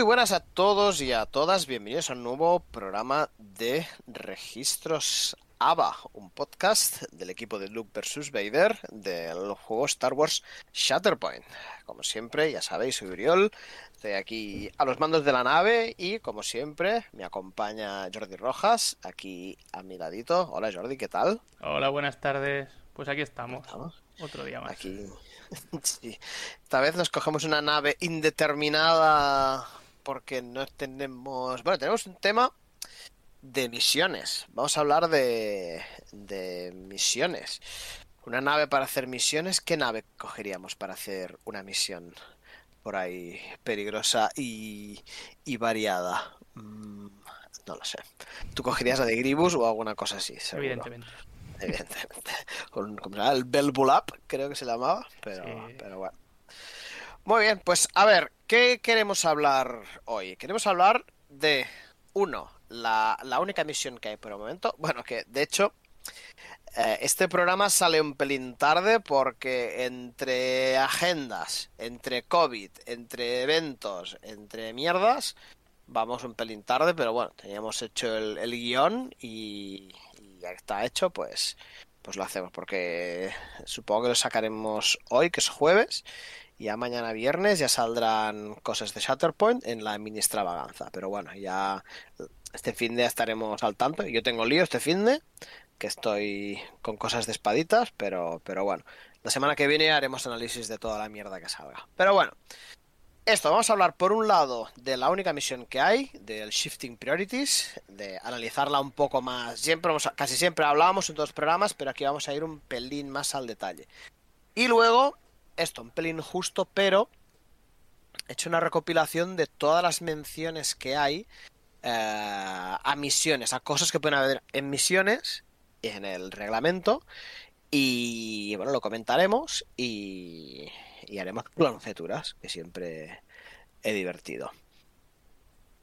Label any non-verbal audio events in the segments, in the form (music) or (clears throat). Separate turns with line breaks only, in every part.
Muy buenas a todos y a todas, bienvenidos a un nuevo programa de Registros ABA, un podcast del equipo de Luke vs. Vader del juego Star Wars Shatterpoint. Como siempre, ya sabéis, soy Uriol, estoy aquí a los mandos de la nave y como siempre me acompaña Jordi Rojas, aquí a mi ladito. Hola Jordi, ¿qué tal?
Hola, buenas tardes. Pues aquí estamos. Otro día más.
Aquí. (laughs) sí. Esta vez nos cogemos una nave indeterminada porque no tenemos... Bueno, tenemos un tema de misiones. Vamos a hablar de, de misiones. Una nave para hacer misiones. ¿Qué nave cogeríamos para hacer una misión por ahí peligrosa y, y variada? Mm, no lo sé. ¿Tú cogerías la de Gribus o alguna cosa así?
Evidentemente.
Evidentemente. (laughs) Con, el Belbulap, creo que se llamaba. Pero, pero bueno. Muy bien, pues a ver, ¿qué queremos hablar hoy? Queremos hablar de, uno, la, única misión que hay por el momento. Bueno, que de hecho, eh, este programa sale un pelín tarde porque entre agendas, entre COVID, entre eventos, entre mierdas, vamos un pelín tarde, pero bueno, teníamos hecho el, el guion y, y, ya está hecho, pues, pues lo hacemos porque supongo que lo sacaremos hoy, que es jueves, ya mañana viernes ya saldrán cosas de Shatterpoint en la mini extravaganza. Pero bueno, ya este fin de estaremos al tanto. Yo tengo lío este fin de que estoy con cosas de espaditas, pero, pero bueno. La semana que viene haremos análisis de toda la mierda que salga. Pero bueno, esto, vamos a hablar por un lado de la única misión que hay, del Shifting Priorities, de analizarla un poco más. Siempre casi siempre hablábamos en todos los programas, pero aquí vamos a ir un pelín más al detalle. Y luego esto, un pelín justo, pero he hecho una recopilación de todas las menciones que hay eh, a misiones, a cosas que pueden haber en misiones en el reglamento. Y bueno, lo comentaremos y, y haremos planceturas, que siempre he divertido.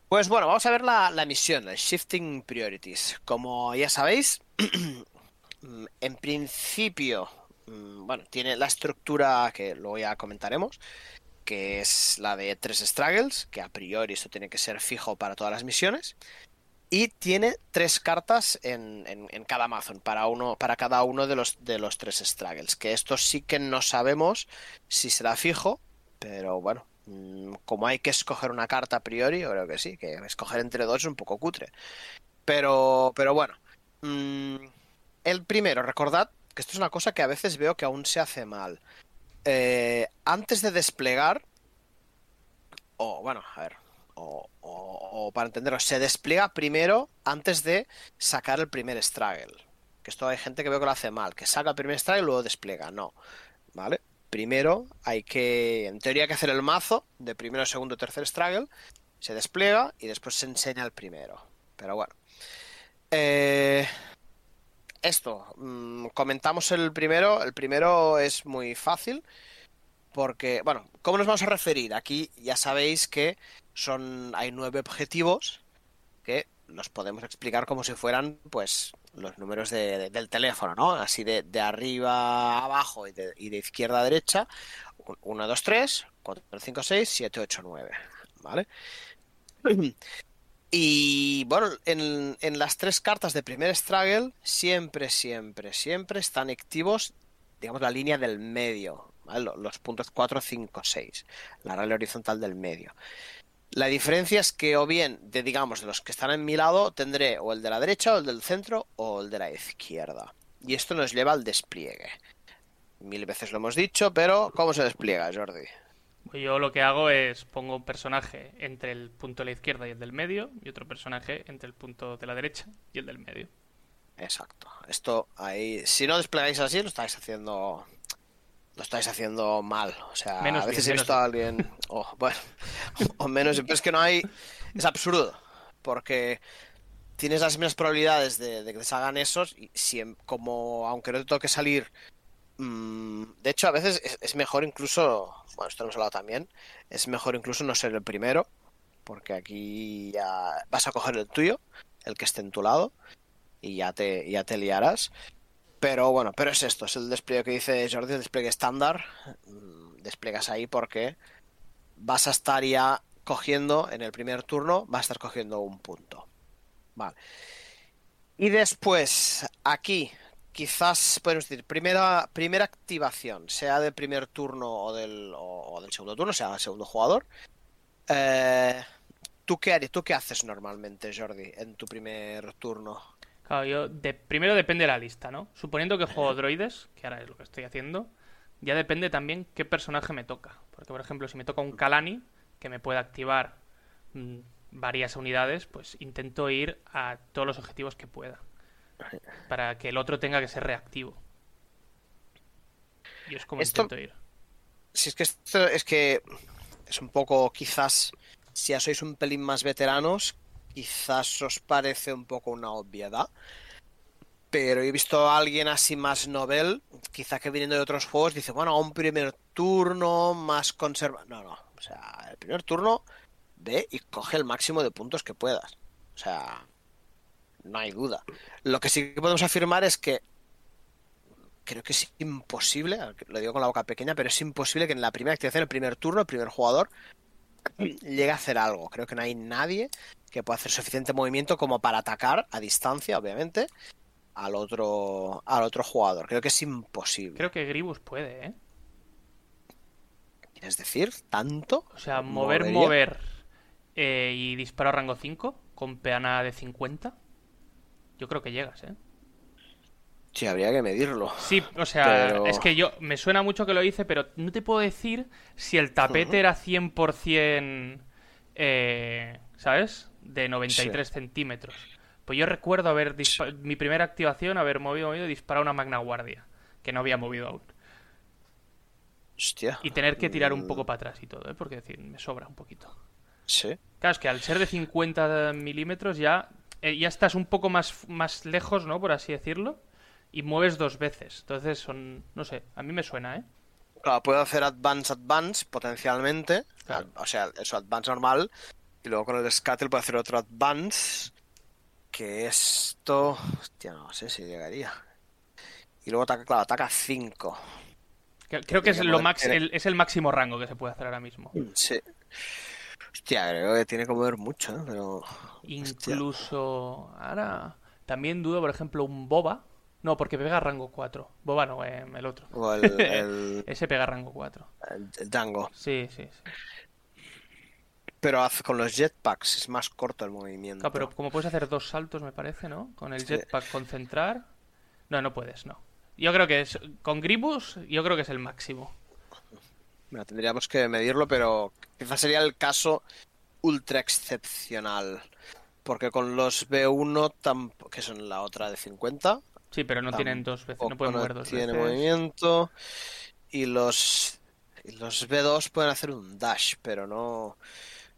Pues bueno, vamos a ver la, la misión, el Shifting Priorities. Como ya sabéis, (clears throat) en principio bueno, tiene la estructura que luego ya comentaremos, que es la de tres struggles, que a priori esto tiene que ser fijo para todas las misiones. Y tiene tres cartas en, cada Amazon para, uno, para cada uno de los, de los tres struggles. Que esto sí que no sabemos si será fijo, pero bueno, mm, como hay que escoger una carta a priori, creo que sí, que escoger entre dos es un poco cutre. Pero, pero bueno. Mm, el primero, recordad que esto es una cosa que a veces veo que aún se hace mal. Eh, antes de desplegar, o bueno, a ver, o, para entenderlo, se despliega primero antes de sacar el primer struggle. Que esto hay gente que veo que lo hace mal, que saca el primer struggle y luego despliega. No, ¿vale? Primero hay que, en teoría, hay que hacer el mazo de primero, segundo, tercer struggle, se despliega y después se enseña el primero. Pero bueno. Eh, esto, mm, comentamos el primero. El primero es muy fácil. Porque, bueno, ¿cómo nos vamos a referir? Aquí ya sabéis que son. hay nueve objetivos que los podemos explicar como si fueran, pues, los números del teléfono, ¿no? Así de, arriba a abajo y de, y de, izquierda a derecha. 1, 2, 3, 4, 5, 6, 7, 8, 9. ¿Vale? (clears throat) Y bueno, en, las tres cartas de primer struggle siempre, siempre, siempre están activos, digamos, la línea del medio, los puntos 4, 5, 6, la raya horizontal del medio. La diferencia es que o bien, de digamos, de los que están en mi lado, tendré o el de la derecha, o el del centro, o el de la izquierda. Y esto nos lleva al despliegue. Mil veces lo hemos dicho, pero ¿cómo se despliega, Jordi?
Yo lo que hago es pongo un personaje entre el punto de la izquierda y el del medio y otro personaje entre el punto de la derecha y el del medio.
Exacto. Esto ahí, si no desplegáis así, lo estáis haciendo lo estáis haciendo mal. O sea, a veces he visto a alguien, o bueno, (laughs) o menos, pero es que no hay, es absurdo, porque tienes las mismas probabilidades de, que te salgan esos y si, como aunque no te toque salir de hecho, a veces es, mejor incluso, bueno, esto hemos hablado también, es mejor incluso no ser el primero, porque aquí ya vas a coger el tuyo, el que esté en tu lado, y ya te, ya te liarás. Pero bueno, pero es esto, es el despliegue que dice Jordi, el despliegue estándar. Mm, despliegas ahí porque vas a estar ya cogiendo en el primer turno, va a estar cogiendo un punto. Vale. Y después, aquí, quizás podemos decir, primera, primera activación, sea del primer turno o del, o, del segundo turno, sea el segundo jugador. Eh, ¿tú, qué harías, ¿Tú qué haces normalmente, Jordi, en tu primer turno?
Claro, yo de, primero depende de la lista, ¿no? Suponiendo que juego droides, que ahora es lo que estoy haciendo, ya depende también qué personaje me toca. Porque, por ejemplo, si me toca un Kalani, que me puede activar mm, varias unidades, pues intento ir a todos los objetivos que pueda. Para que el otro tenga que ser reactivo. Y es como intento ir.
Si es que esto es que es un poco, quizás, si ya sois un pelín más veteranos, quizás os parece un poco una obviedad. Pero he visto a alguien así más novel, quizá que viniendo de otros juegos, dice, bueno, un primer turno más conserva. No, no. O sea, el primer turno ve y coge el máximo de puntos que puedas. O sea, no hay duda. Lo que sí que podemos afirmar es que creo que es imposible, lo digo con la boca pequeña, pero es imposible que en la primera activación, el primer turno, el primer jugador, llegue a hacer algo. Creo que no hay nadie que pueda hacer suficiente movimiento como para atacar a distancia, obviamente, al otro, al otro jugador. Creo que es imposible.
Creo que Gribus puede, ¿eh?
¿Quieres decir? ¿Tanto?
O sea, mover, mover eh, y disparar rango 5 con peana de 50. Yo creo que llegas, ¿eh?
Sí, habría que medirlo.
Sí, o sea, es que yo me suena mucho que lo hice, pero no te puedo decir si el tapete era 100%, eh, ¿sabes? De 93 centímetros. Pues yo recuerdo haber mi primera activación, haber movido, movido y disparado una magna guardia, que no había movido aún.
Hostia.
Y tener que tirar un mm. poco para atrás y todo, ¿eh? Porque decir, me sobra un poquito.
Sí.
Claro, es que al ser de 50 milímetros ya, eh, ya estás un poco más, más lejos, ¿no? Por así decirlo. Y mueves dos veces. Entonces son, no sé, a mí me suena, ¿eh?
Claro, puedo hacer advance, advance, potencialmente. O sea, eso, advance normal. Y luego con el Scuttle puedo hacer otro advance. Que esto... Hostia, no sé si llegaría. Y luego ataca, claro, ataca 5.
Creo que es, lo max, el, es el máximo rango que se puede hacer ahora mismo.
Sí. Hostia, creo que tiene que mover mucho, ¿eh? pero...
Incluso... Ahora... También dudo, por ejemplo, un Boba. No, porque pega rango 4. Boba no, eh, el otro.
O el, (laughs)
Ese pega rango 4.
El, Dango.
Sí, sí, sí.
Pero con los jetpacks es más corto el movimiento.
Claro, pero como puedes hacer dos saltos, me parece, ¿no? Con el jetpack concentrar. No, no puedes, no. Yo creo que es. Con Gribus, yo creo que es el máximo.
Bueno, tendríamos que medirlo, pero quizás sería el caso ultra excepcional. Porque con los B1, que son la otra de 50.
Sí, pero no tienen dos veces, no pueden mover dos
tiene movimiento. Y los, los B2 pueden hacer un dash, pero no,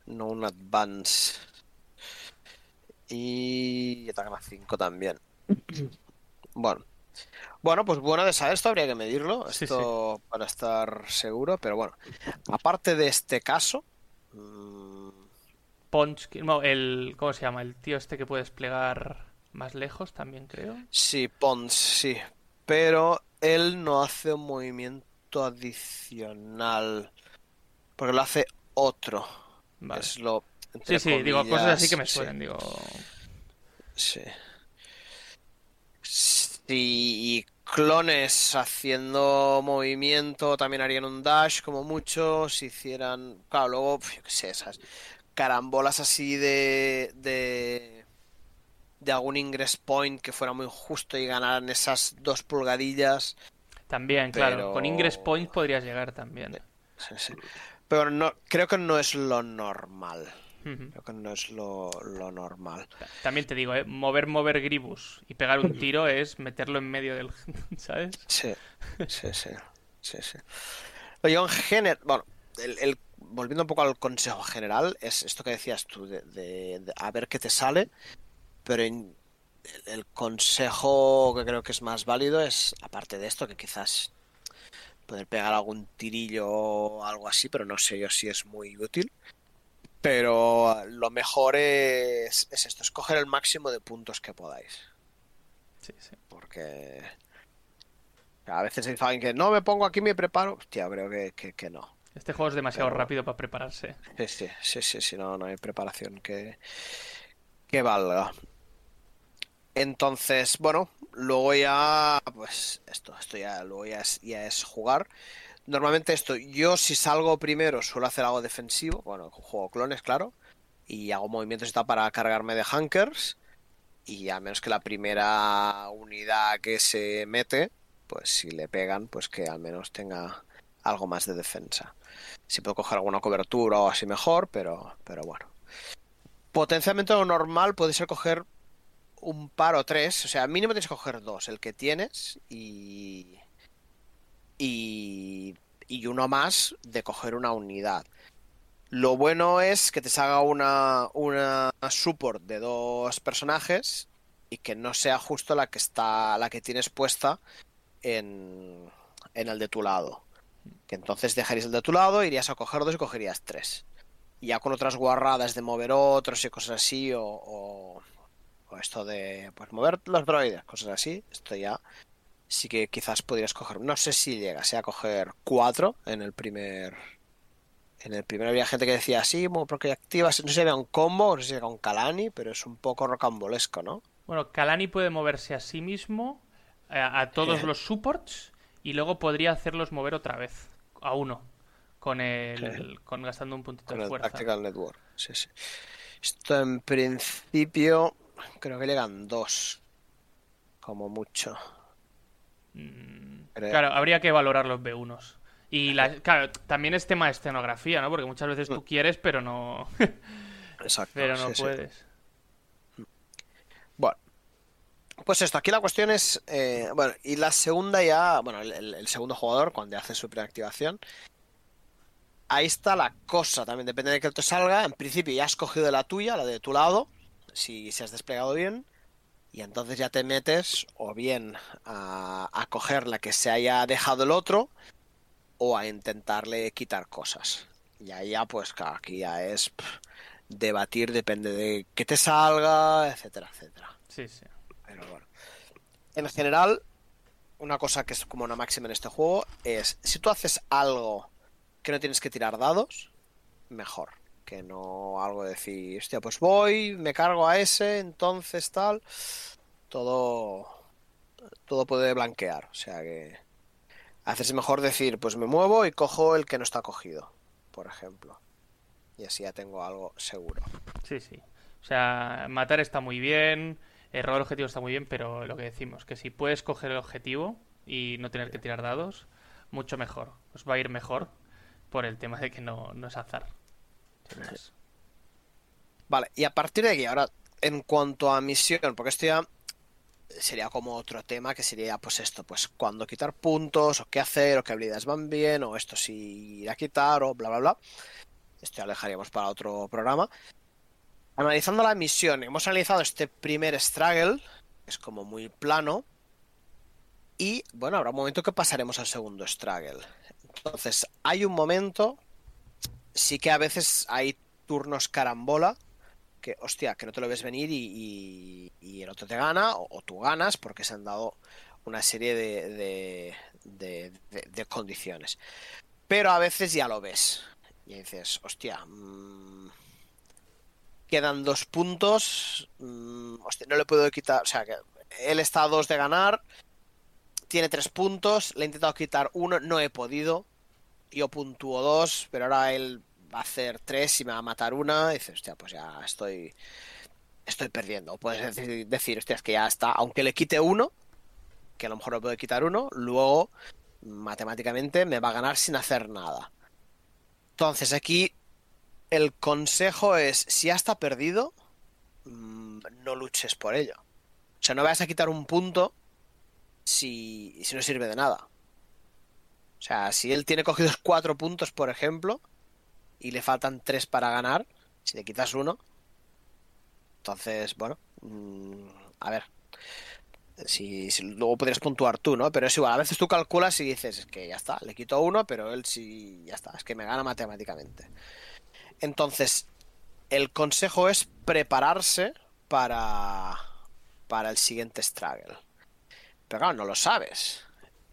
no un advance. Y atacan a 5 también. (clears throat) Bueno, bueno, pues bueno de saber esto, habría que medirlo, esto para estar seguro, pero bueno, aparte de este caso...
Mmm... Punch, no, el, ¿cómo se llama? El tío este que puede desplegar más lejos también, creo.
Sí, Pons, sí, pero él no hace un movimiento adicional, porque lo hace otro. Es lo...
Sí, sí, digo, cosas así que me suelen, digo...
Sí y clones haciendo movimiento también harían un dash como mucho si hicieran claro luego yo qué sé esas carambolas así de de de algún ingress point que fuera muy justo y ganaran esas dos pulgadillas.
También claro con ingress point podrías llegar también.
Sí, sí. pero no creo que no es lo normal Creo que no es lo, normal.
También te digo, ¿eh? mover, mover Gribus y pegar un tiro (laughs) es meterlo en medio del. (laughs) ¿Sabes?
Sí, (laughs) sí, sí. sí, sí. Oye, en general. Bueno, el, volviendo un poco al consejo general, es esto que decías tú, de, a ver qué te sale, pero el, el consejo que creo que es más válido es, aparte de esto, que quizás poder pegar algún tirillo o algo así, pero no sé yo si es muy útil pero lo mejor es, es esto, escoger el máximo de puntos que podáis.
Sí, sí.
Porque a veces dice alguien que no me pongo aquí, me preparo. Hostia, creo que, que, no.
Este juego es demasiado rápido para prepararse.
Sí, sí, sí, sí, sí, no, no hay preparación que, que valga. Entonces, bueno, luego ya, pues esto, esto ya, luego ya es, ya es jugar. Normalmente esto, yo si salgo primero suelo hacer algo defensivo, bueno, juego clones, claro, y hago movimientos tal para cargarme de hankers, y a menos que la primera unidad que se mete, pues si le pegan, pues que al menos tenga algo más de defensa. Si puedo coger alguna cobertura o así mejor, pero, pero bueno. Potencialmente lo normal puede ser coger un par o tres, o sea, mínimo tienes que coger dos, el que tienes y, y, y uno más de coger una unidad. Lo bueno es que te salga una, una support de dos personajes y que no sea justo la que está la que tienes puesta en, en el de tu lado. Que entonces dejarías el de tu lado, irías a coger dos y cogerías tres. Ya con otras guarradas de mover otros y cosas así, o, o, o esto de pues mover los droides, cosas así, esto ya sí que quizás podrías coger. No sé si llegas a coger cuatro en el primer. En el primero había gente que decía sí, porque activas, no sé si había un combo, no sé si era un Kalani, pero es un poco rocambolesco, ¿no?
Bueno, Kalani puede moverse a sí mismo, a, a todos los supports, y luego podría hacerlos mover otra vez, a uno, con el, con gastando un puntito
Con
de
el
fuerza.
Tactical Network. Sí, sí. Esto en principio creo que llegan dos. Como mucho.
Mm,
Creo.
Claro, habría que valorar los B1s. Y la- claro, también es tema de escenografía, ¿no? Porque muchas veces tú quieres, pero no, (laughs)
Exacto.
pero no
sí, sí.
puedes.
Bueno. Pues esto, aquí la cuestión es. eh, bueno, y la segunda ya. Bueno, el, segundo jugador, cuando hace su preactivación. Ahí está la cosa, también depende de que te salga. En principio ya has cogido la tuya, la de tu lado, si se has desplegado bien. Y entonces ya te metes o bien a, a coger la que se haya dejado el otro o a intentarle quitar cosas. Y ahí ya, pues claro, aquí ya es pff, debatir, depende de que te salga, etcétera, etcétera.
Sí, sí.
Pero bueno. En general, una cosa que es como una máxima en este juego es si tú haces algo que no tienes que tirar dados, mejor. Que no algo de decir, hostia, pues voy, me cargo a ese, entonces tal. Todo. Todo puede blanquear. O sea que. Haces mejor decir, pues me muevo y cojo el que no está cogido, por ejemplo. Y así ya tengo algo seguro.
Sí, sí. O sea, matar está muy bien, el robar objetivo está muy bien, pero lo que decimos, que si puedes coger el objetivo y no tener que tirar dados, mucho mejor. Os va a ir mejor por el tema de que no, no es azar.
Vale, y a partir de aquí, ahora, en cuanto a misión, porque esto ya sería como otro tema, que sería pues esto, pues cuándo quitar puntos, o qué hacer, o qué habilidades van bien, o esto si ir a quitar, o bla, bla, bla. Esto ya lo dejaríamos para otro programa. Analizando la misión, hemos analizado este primer struggle, que es como muy plano, y bueno, habrá un momento que pasaremos al segundo struggle. Entonces, hay un momento, sí que a veces hay turnos carambola, que, hostia, que no te lo ves venir y, el otro te gana, o, tú ganas, porque se han dado una serie de, de, de- condiciones. Pero a veces ya lo ves. Y dices, hostia, mm, quedan dos puntos, mm, hostia, no le puedo quitar, o sea, que él está a dos de ganar, tiene tres puntos, le he intentado quitar uno, no he podido, yo puntúo dos, pero ahora él va a hacer tres y me va a matar una. Y dices, hostia, pues ya estoy. Estoy perdiendo. Puedes decir, decir, hostia, es que ya está. Aunque le quite uno, que a lo mejor le puedo quitar uno, luego matemáticamente me va a ganar sin hacer nada. Entonces aquí el consejo es, si ya está perdido, mm, no luches por ello. O sea, no vayas a quitar un punto si, si no sirve de nada. O sea, si él tiene cogidos (laughs) cuatro puntos, por ejemplo, y le faltan tres para ganar, si le quitas uno, entonces, bueno, mm, a ver, si, luego podrías puntuar tú, ¿no? Pero es igual, a veces tú calculas y dices, es que ya está, le quito uno, pero él sí, ya está, es que me gana matemáticamente. Entonces, el consejo es prepararse para, para el siguiente struggle. Pero claro, no lo sabes.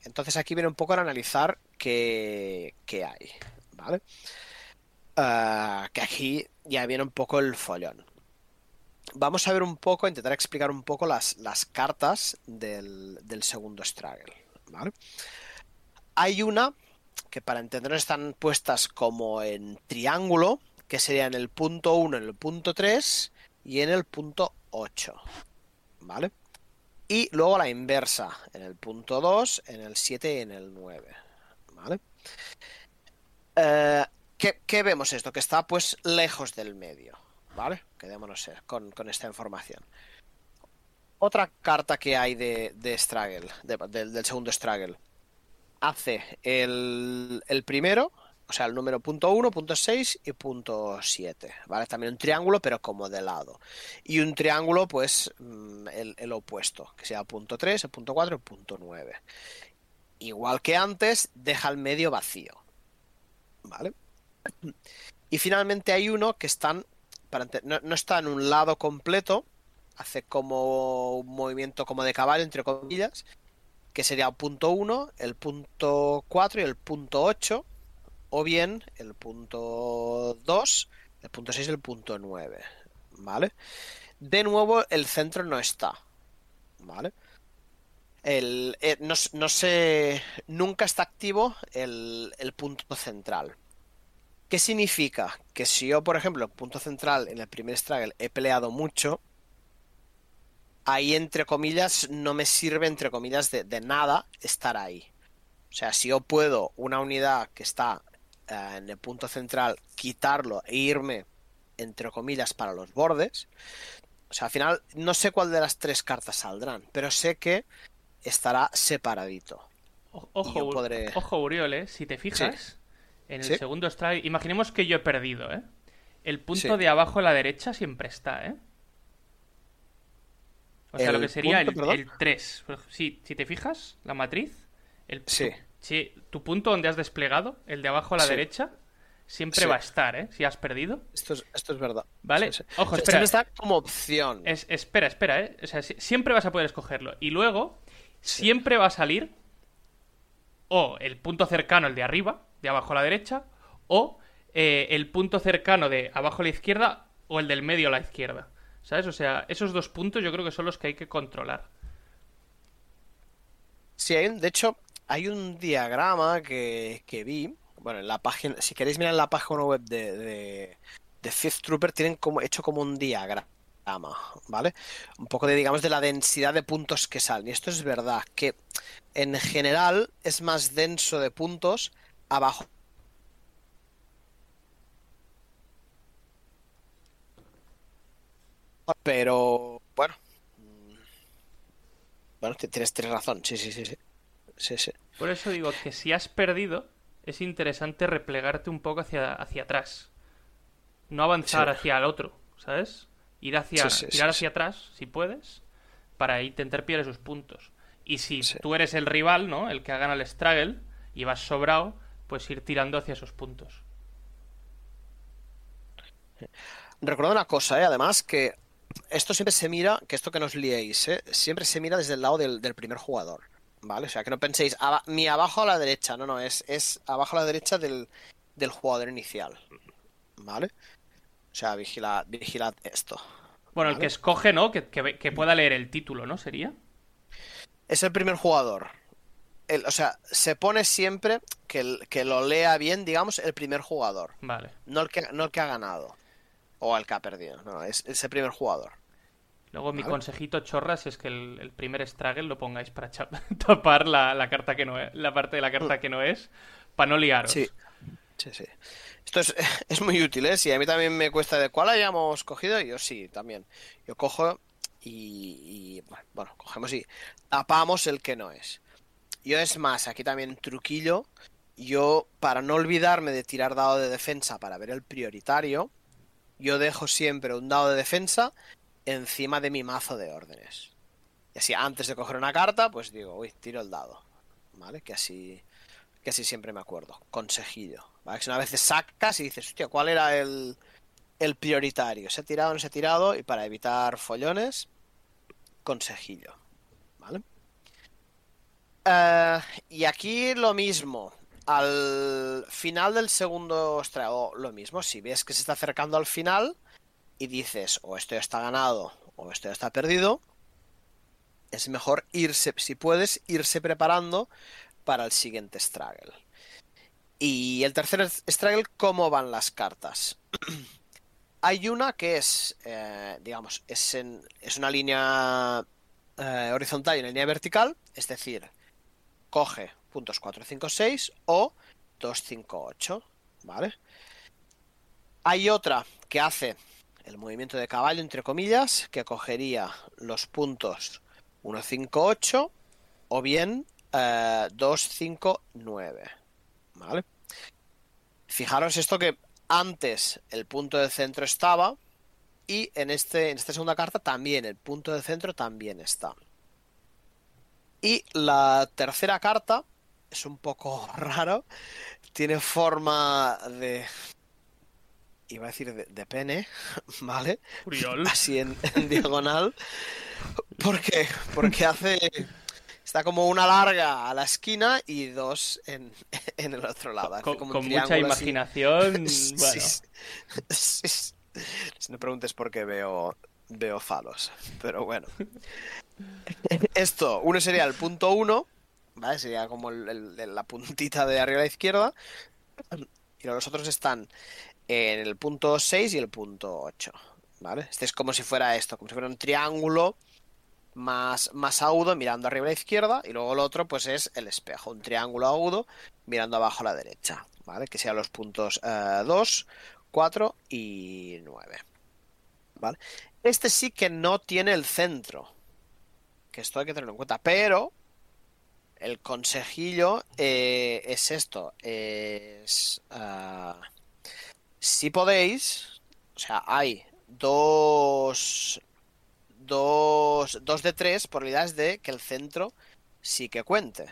Entonces aquí viene un poco a analizar qué, qué hay. ¿vale? Ah, que aquí ya viene un poco el follón. Vamos a ver un poco, intentar explicar un poco las, las cartas del, del segundo Struggle, ¿vale? Hay una que para entender están puestas como en triángulo, que sería en el punto 1, en el punto 3 y en el punto 8. ¿Vale? Y luego la inversa, en el punto 2, en el 7 y en el 9. ¿Vale? Eh, ¿qué, vemos esto? Que está pues lejos del medio. ¿Vale? Quedémonos con, con esta información. Otra carta que hay de, de Struggle, del segundo Struggle, hace el, el primero, o sea, el número punto 1, punto 6 y punto 7, ¿vale? También un triángulo, pero como de lado. Y un triángulo, pues, mm, el, opuesto, que sea punto 3, el punto 4 y el punto 9. Igual que antes, deja el medio vacío, ¿vale? Y finalmente hay uno que están, no, no está en un lado completo, hace como un movimiento como de caballo, entre comillas, que sería el punto 1, el punto 4 y el punto 8, o bien el punto 2, el punto 6 y el punto 9, ¿vale? De nuevo, el centro no está, ¿vale? El, eh, no, no sé, nunca está activo el, el punto central. ¿Qué significa? Que si yo, por ejemplo, el punto central en el primer struggle he peleado mucho, ahí entre comillas no me sirve entre comillas de, nada estar ahí. O sea, si yo puedo una unidad que está eh, en el punto central quitarlo e irme entre comillas para los bordes, o sea, al final no sé cuál de las tres cartas saldrán, pero sé que estará separadito.
Ojo, ojo Uriol, ¿eh? si te fijas, en el segundo strike, imaginemos que yo he perdido, ¿eh? El punto de abajo a la derecha siempre está, ¿eh? O sea, lo que sería el, 3. si te fijas, la matriz, el,
sí.
Tu, tu punto donde has desplegado, el de abajo a la derecha, siempre va a estar, ¿eh? Si has perdido.
Esto es, esto es verdad.
¿Vale? Ojo, espera.
Siempre está como opción.
Es, espera, espera, ¿eh? O sea, siempre vas a poder escogerlo. Y luego, siempre va a salir o el punto cercano, el de arriba, de abajo a la derecha, o eh, el punto cercano de abajo a la izquierda o el del medio a la izquierda. ¿Sabes? O sea, esos dos puntos yo creo que son los que hay que controlar.
Sí, hay de hecho, hay un diagrama que, vi. Bueno, en la página, si queréis mirar en la página web de, de, Fifth Trooper, tienen como hecho como un diagrama. ¿Vale? Un poco de, digamos, de la densidad de puntos que salen. Y esto es verdad, que en general es más denso de puntos abajo Pero bueno. Mm, bueno, tienes, razón. Sí, sí, sí, sí. Sí, sí.
Por eso digo que si has perdido, es interesante replegarte un poco hacia, hacia atrás. No avanzar hacia el otro, ¿sabes? Ir hacia, tirar hacia atrás, si puedes, para intentar pillar esos puntos. Y si tú eres el rival, ¿no? El que haga el struggle y vas sobrado, pues ir tirando hacia esos puntos.
Recuerdo una cosa, ¿eh? además, que esto siempre se mira, que esto que nos liéis, ¿eh? siempre se mira desde el lado del, primer jugador. ¿Vale? O sea, que no penséis ni abajo a la derecha, no, no, es, es abajo a la derecha del, jugador inicial. ¿Vale? O sea, vigila, vigilad esto.
Bueno, el que escoge, ¿no? Que, pueda leer el título, ¿no? ¿Sería?
Es el primer jugador. o sea, se pone siempre que, que lo lea bien, digamos, el primer jugador.
Vale.
No el que, no el que ha ganado. O al que ha perdido. No, es, el primer jugador.
Luego mi consejito chorras es que el, primer struggle lo pongáis para (laughs) tapar la, carta que no es, la parte de la carta mm. que no es, para no liaros.
Sí, sí, sí. Esto es, (laughs) es muy útil, ¿eh? Si a mí también me cuesta de cuál hayamos cogido, yo sí, también. Yo cojo y, y bueno, cogemos y tapamos el que no es. Yo es más, aquí también truquillo. Yo, para no olvidarme de tirar dado de defensa para ver el prioritario, yo dejo siempre un dado de defensa encima de mi mazo de órdenes. Y así, antes de coger una carta, pues digo, uy, tiro el dado. ¿Vale? Que así, que así siempre me acuerdo. Consejillo. ¿Vale? Que una vez sacas y dices, hostia, ¿cuál era el, el prioritario? ¿Se ha tirado o no se ha tirado? Y para evitar follones, consejillo. ¿Vale? Eh, y aquí lo mismo. al final del segundo o lo mismo, si ves que se está acercando al final y dices o esto ya está ganado o esto ya está perdido, es mejor irse, si puedes, irse preparando para el siguiente struggle. Y el tercer struggle, ¿cómo van las cartas? (clears throat) Hay una que es, eh, digamos, es, es una línea eh, horizontal y una línea vertical, es decir, coge puntos 4, 5, 6 o 2, 5, 8, ¿vale? Hay otra que hace el movimiento de caballo, entre comillas, que cogería los puntos 1, 5, 8 o bien 2, 5, 9, ¿vale? Fijaros esto que antes el punto de centro estaba y en, este, en esta segunda carta también el punto de centro también está. Y la tercera carta es un poco (laughs) raro. Tiene forma de. Iba a decir de, pene, (laughs) ¿vale? (laughs) Así en, diagonal. ¿Por qué? Porque hace. Está como una larga a la esquina y dos en, (laughs) el otro lado.
Con, mucha imaginación. bueno.
si no preguntes por qué veo, veo falos. Pero bueno. Esto, uno sería el punto uno ¿vale? Sería como la puntita de arriba a la izquierda. Y los otros están en el punto 6 y el punto 8, ¿vale? Este es como si fuera esto, como si fuera un triángulo más, más agudo mirando arriba a la izquierda y luego el otro pues es el espejo, un triángulo agudo mirando abajo a la derecha, ¿vale? Que sean los puntos 2, eh, 4 y 9, ¿vale? Este sí que no tiene el centro, que esto hay que tenerlo en cuenta, pero el consejillo eh, es esto, es... Ah, si podéis, o sea, hay dos, dos, dos de tres probabilidades de que el centro sí que cuente.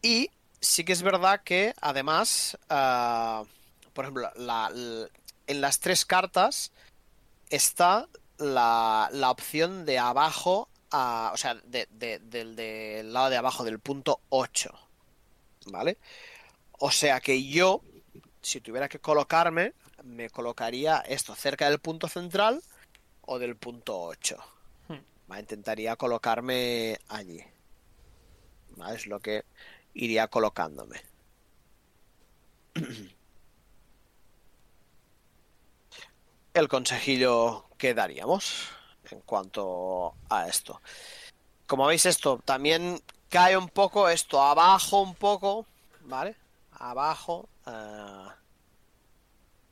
Y sí que es verdad que además, ah, por ejemplo, en las tres cartas está la, la opción de abajo o sea, del, lado de abajo del punto 8. ¿Vale? O sea que yo, si tuviera que colocarme, me colocaría esto cerca del punto central o del punto 8. Hmm. Intentaría colocarme allí. Es lo que iría colocándome. (clears throat) El consejillo que daríamos en cuanto a esto. Como veis esto también cae un poco esto abajo un poco, ¿vale? Abajo. Eh,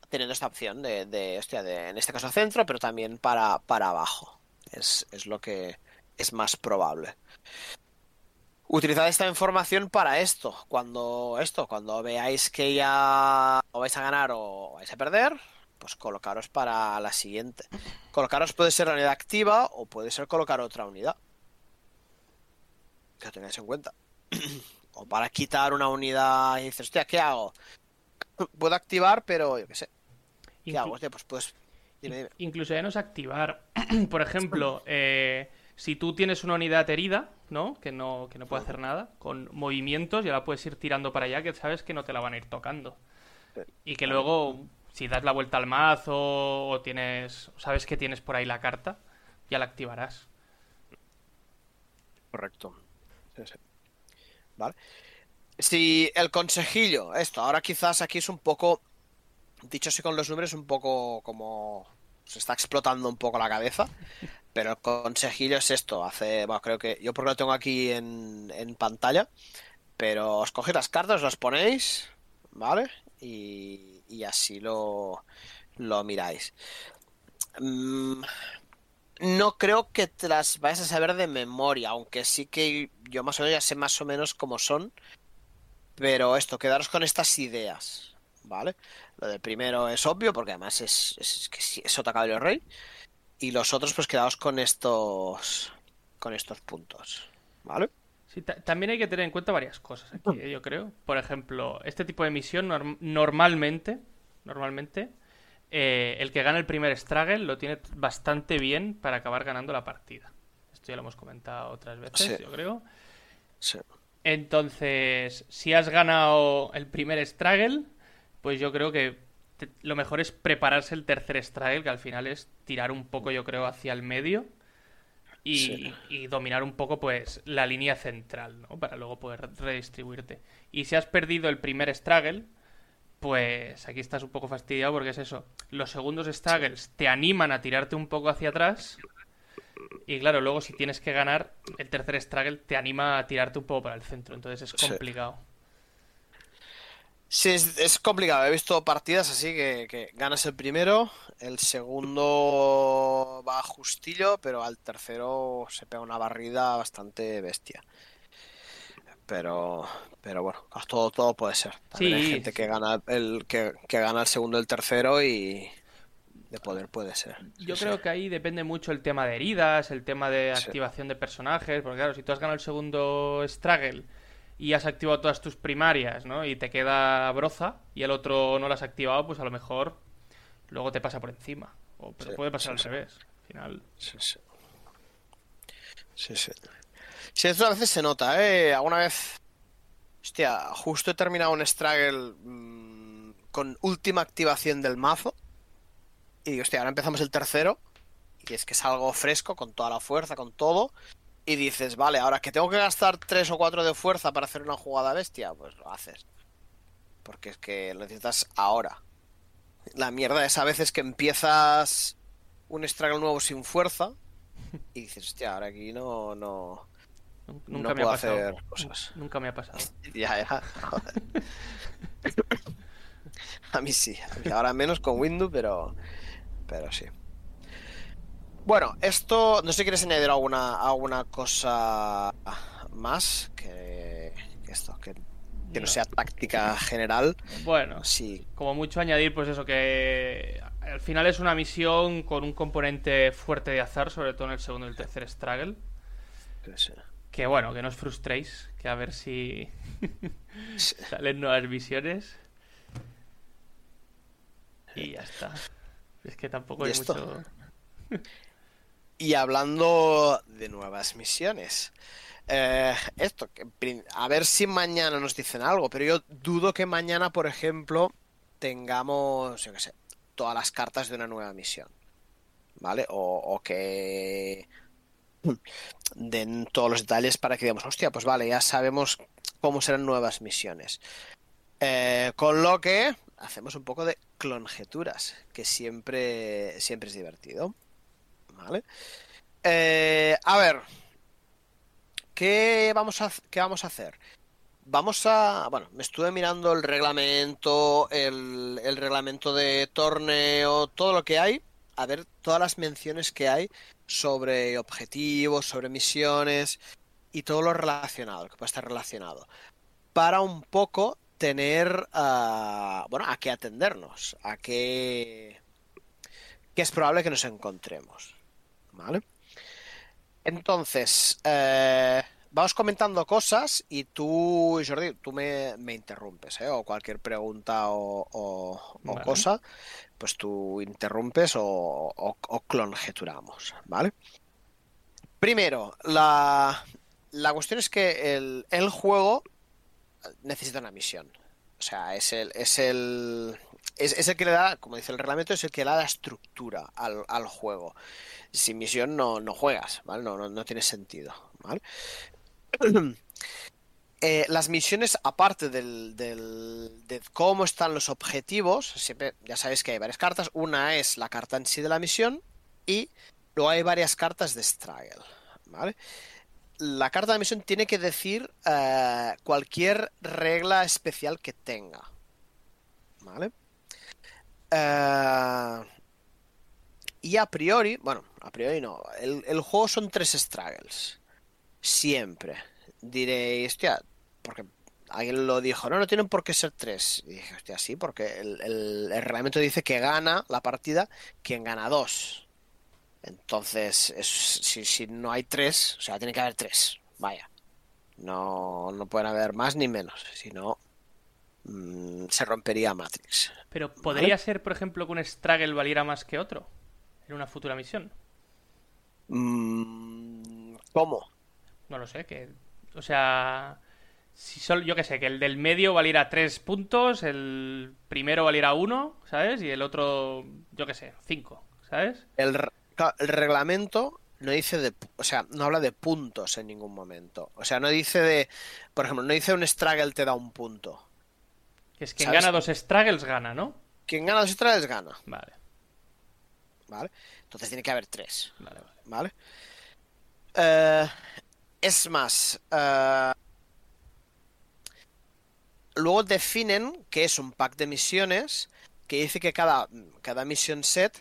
teniendo esta opción de, hostia, en este caso centro, pero también para, para abajo. Es, es lo que es más probable. Utilizad esta información para esto. Cuando esto, cuando veáis que ya vais a ganar o vais a perder, pues colocaros para la siguiente. Colocaros puede ser la unidad activa o puede ser colocar otra unidad. Que lo tengáis en cuenta. (clears throat) o para quitar una unidad y dices, hostia, ¿qué hago? Puedo activar, pero yo qué sé. ¿Qué hago? Pues pues.
Incluso ya no es activar. (clears throat) Por ejemplo, eh, si tú tienes una unidad herida, ¿no? Que no, que no puede hacer nada, con movimientos ya la puedes ir tirando para allá, que sabes que no te la van a ir tocando. Y que luego si das la vuelta al mazo o tienes, sabes que tienes por ahí la carta, ya la activarás.
Correcto. Vale. Si el consejillo, esto, ahora quizás aquí es un poco, dicho así con los números, un poco como se está explotando un poco la cabeza, pero el consejillo es esto, hace, bueno, creo que yo porque lo tengo aquí en, en pantalla, pero os cogéis las cartas, las ponéis, ¿vale? Y, y así lo, lo miráis. Mm, no creo que te las vayas a saber de memoria, aunque sí que yo más o menos ya sé más o menos cómo son. Pero esto, quedaros con estas ideas, ¿vale? Lo del primero es obvio, porque además es, es, es, es Sota Rey. Y los otros, pues quedaos con estos. con estos puntos, ¿vale?
también hay que tener en cuenta varias cosas aquí, ¿eh? yo creo. Por ejemplo, este tipo de misión normalmente, normalmente, eh, el que gana el primer struggle lo tiene bastante bien para acabar ganando la partida. Esto ya lo hemos comentado otras veces, yo creo. Entonces, si has ganado el primer Struggle, pues yo creo que lo mejor es prepararse el tercer Struggle, que al final es tirar un poco, yo creo, hacia el medio y, y, dominar un poco, pues, la línea central, ¿no? Para luego poder redistribuirte. Y si has perdido el primer Struggle, pues aquí estás un poco fastidiado porque es eso. Los segundos struggles te animan a tirarte un poco hacia atrás. Y claro, luego si tienes que ganar, el tercer struggle te anima a tirarte un poco para el centro. Entonces es complicado.
Sí, es, complicado. He visto partidas así que, que, ganas el primero, el segundo va justillo, pero al tercero se pega una barrida bastante bestia pero pero bueno, todo, todo puede ser. También hay gente que gana el que, gana el segundo y el tercero y de poder puede ser.
Yo creo que ahí depende mucho el tema de heridas, el tema de activación de personajes, porque claro, si tú has ganado el segundo struggle y has activado todas tus primarias, ¿no? Y te queda broza y el otro no lo has activado, pues a lo mejor luego te pasa por encima. O pero puede pasar al revés. Al final.
Sí, sí. Sí, sí. Sí, eso a veces se nota, ¿eh? Alguna vez. Hostia, justo he terminado un Struggle mm, con última activación del mazo. Y hostia, ahora empezamos el tercero. Y es que es algo fresco, con toda la fuerza, con todo. Y dices, vale, ahora que tengo que gastar tres o cuatro de fuerza para hacer una jugada bestia, pues lo haces. Porque es que lo necesitas ahora. La mierda es a veces que empiezas un Struggle nuevo sin fuerza. Y dices, hostia, ahora aquí no. no
Nunca me ha pasado. Nunca me ha pasado.
ya, ya. (laughs) (laughs) a mí sí. ahora menos con Windows, pero. Pero sí. Bueno, esto. No sé si quieres añadir alguna, alguna cosa más que, esto, que, no. sea táctica general.
Bueno,
sí.
Como mucho añadir, pues eso, que al final es una misión con un componente fuerte de azar, sobre todo en el segundo y el tercer struggle.
Sí.
Que bueno, que no os frustréis, que a ver si (laughs) salen nuevas visiones. Y ya está. Es que tampoco hay mucho. (laughs)
y hablando de nuevas misiones. Eh, esto, a ver si mañana nos dicen algo, pero yo dudo que mañana, por ejemplo, tengamos, yo qué sé, todas las cartas de una nueva misión. ¿Vale? O, o que (clears throat) den todos los detalles para que digamos, hostia, pues vale, ya sabemos cómo serán nuevas misiones. Eh, con lo que hacemos un poco de clonjeturas, que siempre, siempre es divertido. ¿Vale? Eh, a ver, ¿qué vamos, a, ¿qué vamos a hacer? Vamos a. Bueno, me estuve mirando el reglamento, el, el reglamento de torneo, todo lo que hay, a ver todas las menciones que hay sobre objetivos, sobre misiones y todo lo relacionado, que puede estar relacionado, para un poco tener, uh, bueno, a qué atendernos, a qué, qué es probable que nos encontremos, ¿vale? Entonces, eh, vamos comentando cosas y tú, Jordi, tú me, me interrumpes, ¿eh? O cualquier pregunta o, o, cosa, pues tú interrumpes o, o, clongeturamos, ¿vale? Primero, la, la cuestión es que el, el, juego necesita una misión. O sea, es el, es el, es, el que le da, como dice el reglamento, es el que le da estructura al, al juego. Sin misión no, no juegas, ¿vale? No, no, no tiene sentido, ¿vale? (clears throat) Eh, las misiones, aparte del, de cómo están los objetivos, siempre ya sabéis que hay varias cartas. Una es la carta en sí de la misión y luego hay varias cartas de Struggle. ¿vale? La carta de misión tiene que decir eh, cualquier regla especial que tenga. ¿Vale? Eh, y a priori, bueno, a priori no. El, el juego son tres struggles. Siempre. Diréis, hostia, porque alguien lo dijo, no, no tienen por qué ser tres. Y dije, hostia, sí, porque el, reglamento dice que gana la partida quien gana dos. Entonces, si, si, no hay tres, o sea, tiene que haber tres. Vaya. No, no pueden haber más ni menos. Si no, mm, se rompería Matrix.
Pero podría ser, por ejemplo, que un Struggle valiera más que otro en una futura misión.
Mm, ¿Cómo?
No lo sé, que. O sea si solo, yo qué sé, que el del medio valiera 3 puntos, el primero valiera 1, ¿sabes? Y el otro, yo qué sé, 5, ¿sabes?
El, el reglamento no dice de, o sea, no habla de puntos en ningún momento. O sea, no dice de, por ejemplo, no dice un struggle te da un punto.
Que es quien gana dos struggles gana, ¿no?
Quien gana dos struggles gana.
Vale.
Vale. Entonces tiene que haber tres.
Vale, vale.
Vale. Eh, es más, eh, luego definen que es un pack de misiones que dice que cada, cada mission set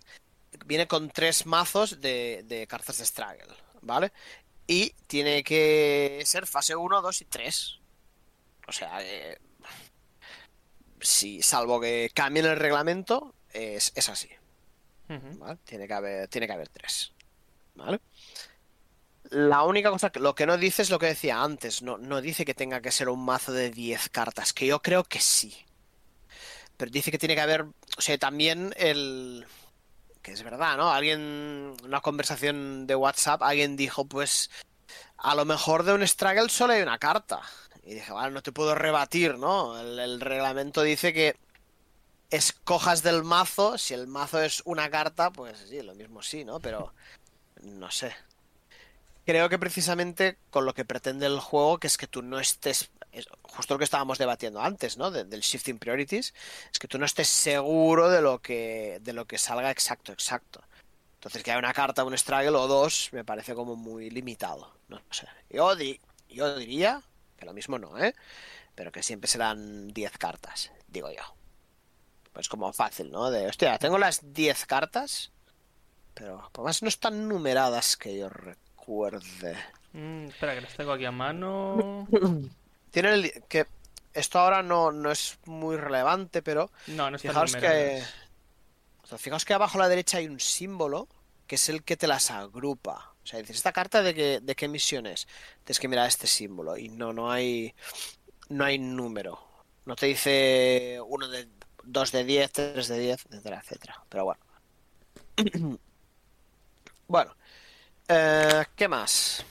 viene con tres mazos de, de cartas de Struggle, ¿vale? Y tiene que ser fase 1, 2 y 3. O sea, eh, si, salvo que cambien el reglamento, es, es así. ¿vale? Tiene que haber, tiene que haber tres. ¿Vale? La única cosa que lo que no dice es lo que decía antes. No, no dice que tenga que ser un mazo de 10 cartas, que yo creo que sí. Pero dice que tiene que haber. O sea, también el. Que es verdad, ¿no? Alguien. Una conversación de WhatsApp, alguien dijo, pues. A lo mejor de un struggle solo hay una carta. Y dije, vale, no te puedo rebatir, ¿no? El, el reglamento dice que escojas del mazo. Si el mazo es una carta, pues sí, lo mismo sí, ¿no? Pero. No sé creo que precisamente con lo que pretende el juego, que es que tú no estés, justo lo que estábamos debatiendo antes, ¿no? del shifting priorities, es que tú no estés seguro de lo que, de lo que salga exacto, exacto. Entonces que haya una carta, un struggle o dos, me parece como muy limitado. No sé. Yo, yo diría que lo mismo no, ¿eh? Pero que siempre serán 10 cartas, digo yo. Pues como fácil, ¿no? De, hostia, tengo las 10 cartas, pero más no están numeradas que yo recuerdo
Mm, espera, que las tengo aquí a mano. (laughs)
Tiene el, que esto ahora no, no es muy relevante, pero
no, no
fijaos que fijaos que abajo a la derecha hay un símbolo que es el que te las agrupa. O sea, dices, ¿esta carta de qué, de qué misión es? Tienes que mirar este símbolo y no, no hay no hay número. No te dice uno de 2 de 10, 3 de 10, etcétera, etcétera. Pero bueno. (clears throat) bueno, eh, ¿Qué más?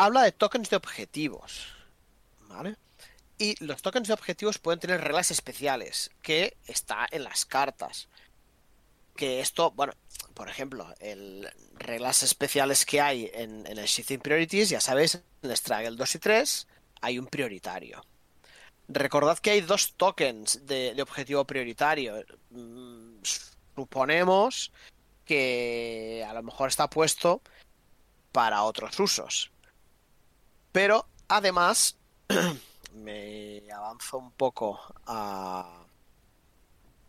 Habla de tokens de objetivos. ¿Vale? Y los tokens de objetivos pueden tener reglas especiales, que está en las cartas. Que esto, bueno, por ejemplo, el reglas especiales que hay en, el Shifting Priorities, ya sabéis, en Struggle 2 y 3 hay un prioritario. Recordad que hay dos tokens de, de objetivo prioritario. Mm, suponemos que a lo mejor está puesto para otros usos. Pero además, (clears throat) me avanzo un poco a,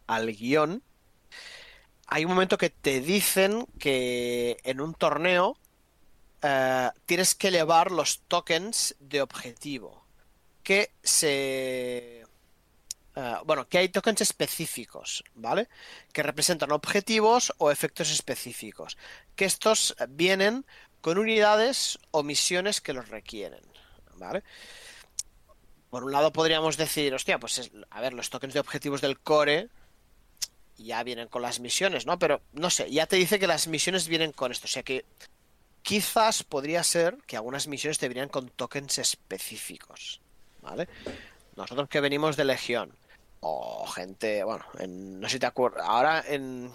al guion. Hay un momento que te dicen que en un torneo eh, tienes que elevar los tokens de objetivo. Que se eh, bueno, que hay tokens específicos, ¿vale? Que representan objetivos o efectos específicos. Que estos vienen con unidades o misiones que los requieren, ¿vale? Por un lado podríamos decir, hostia, pues a ver, los tokens de objetivos del core ya vienen con las misiones, ¿no? Pero no sé, ya te dice que las misiones vienen con esto, o sea que quizás podría ser que algunas misiones te vinieran con tokens específicos, ¿vale? Nosotros que venimos de Legión, o gente, bueno, no sé si te acuerdas, ahora en...